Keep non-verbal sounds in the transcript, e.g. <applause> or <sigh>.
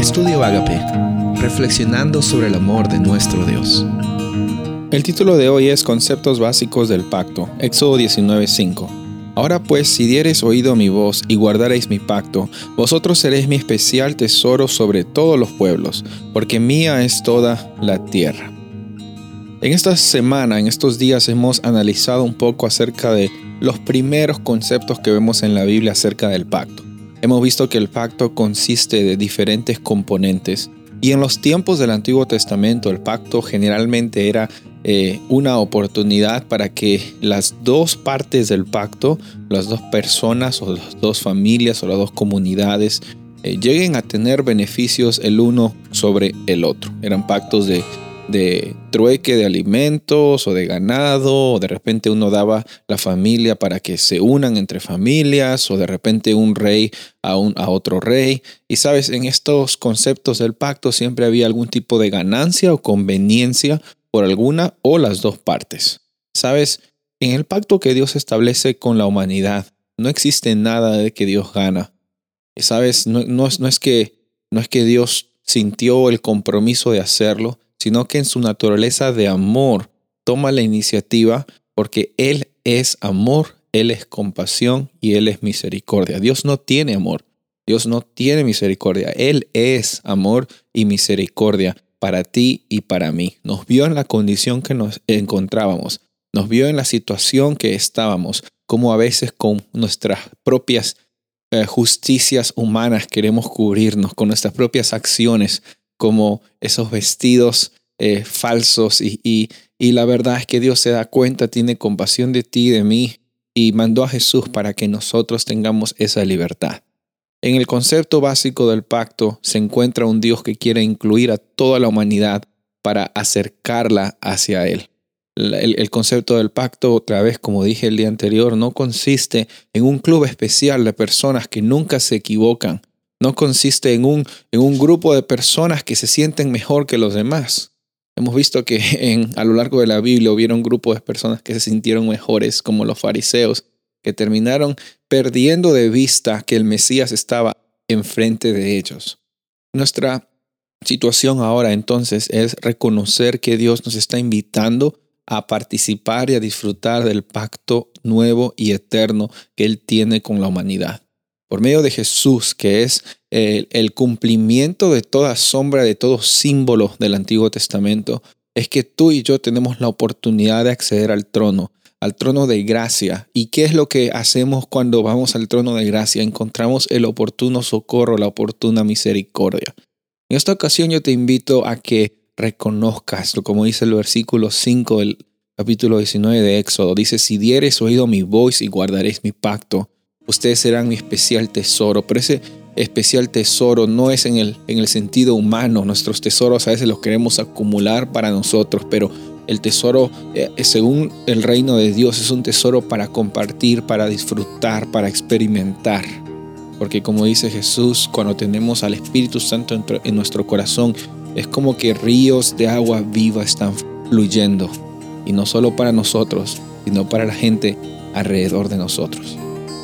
Estudio Agape, reflexionando sobre el amor de nuestro Dios. El título de hoy es Conceptos básicos del pacto, Éxodo 19:5. Ahora pues, si diereis oído mi voz y guardareis mi pacto, vosotros seréis mi especial tesoro sobre todos los pueblos, porque mía es toda la tierra. En esta semana, en estos días, hemos analizado un poco acerca de los primeros conceptos que vemos en la Biblia acerca del pacto. Hemos visto que el pacto consiste de diferentes componentes y en los tiempos del Antiguo Testamento el pacto generalmente era eh, una oportunidad para que las dos partes del pacto, las dos personas o las dos familias o las dos comunidades eh, lleguen a tener beneficios el uno sobre el otro. Eran pactos de de trueque de alimentos o de ganado, o de repente uno daba la familia para que se unan entre familias, o de repente un rey a, un, a otro rey. Y sabes, en estos conceptos del pacto siempre había algún tipo de ganancia o conveniencia por alguna o las dos partes. Sabes, en el pacto que Dios establece con la humanidad, no existe nada de que Dios gana. Sabes, no, no, no es que, no es que Dios sintió el compromiso de hacerlo, sino que en su naturaleza de amor toma la iniciativa porque Él es amor, Él es compasión y Él es misericordia. Dios no tiene amor, Dios no tiene misericordia, Él es amor y misericordia para ti y para mí. Nos vio en la condición que nos encontrábamos, nos vio en la situación que estábamos, como a veces con nuestras propias eh, justicias humanas queremos cubrirnos, con nuestras propias acciones como esos vestidos eh, falsos y, y, la verdad es que Dios se da cuenta, tiene compasión de ti, de mí y mandó a Jesús para que nosotros tengamos esa libertad. En el concepto básico del pacto se encuentra un Dios que quiere incluir a toda la humanidad para acercarla hacia Él. El, el, concepto del pacto, otra vez, como dije el día anterior, no consiste en un club especial de personas que nunca se equivocan, no consiste en un, en un grupo de personas que se sienten mejor que los demás. Hemos visto que <laughs> en, a lo largo de la Biblia hubieron grupos de personas que se sintieron mejores, como los fariseos, que terminaron perdiendo de vista que el Mesías estaba enfrente de ellos. Nuestra situación ahora entonces es reconocer que Dios nos está invitando a participar y a disfrutar del pacto nuevo y eterno que Él tiene con la humanidad por medio de Jesús, que es el, cumplimiento de toda sombra, de todo símbolo del Antiguo Testamento, es que tú y yo tenemos la oportunidad de acceder al trono, al trono de gracia. ¿Y qué es lo que hacemos cuando vamos al trono de gracia? Encontramos el oportuno socorro, la oportuna misericordia. En esta ocasión yo te invito a que reconozcas, como dice el versículo 5 del capítulo 19 de Éxodo. Dice, si dieres oído mi voz y guardaréis mi pacto, ustedes serán mi especial tesoro. Pero ese especial tesoro no es en el, en el sentido humano. Nuestros tesoros a veces los queremos acumular para nosotros, pero el tesoro, eh, según el reino de Dios, es un tesoro para compartir, para disfrutar, para experimentar. Porque como dice Jesús, cuando tenemos al Espíritu Santo en nuestro corazón, es como que ríos de agua viva están fluyendo. Y no solo para nosotros, sino para la gente alrededor de nosotros.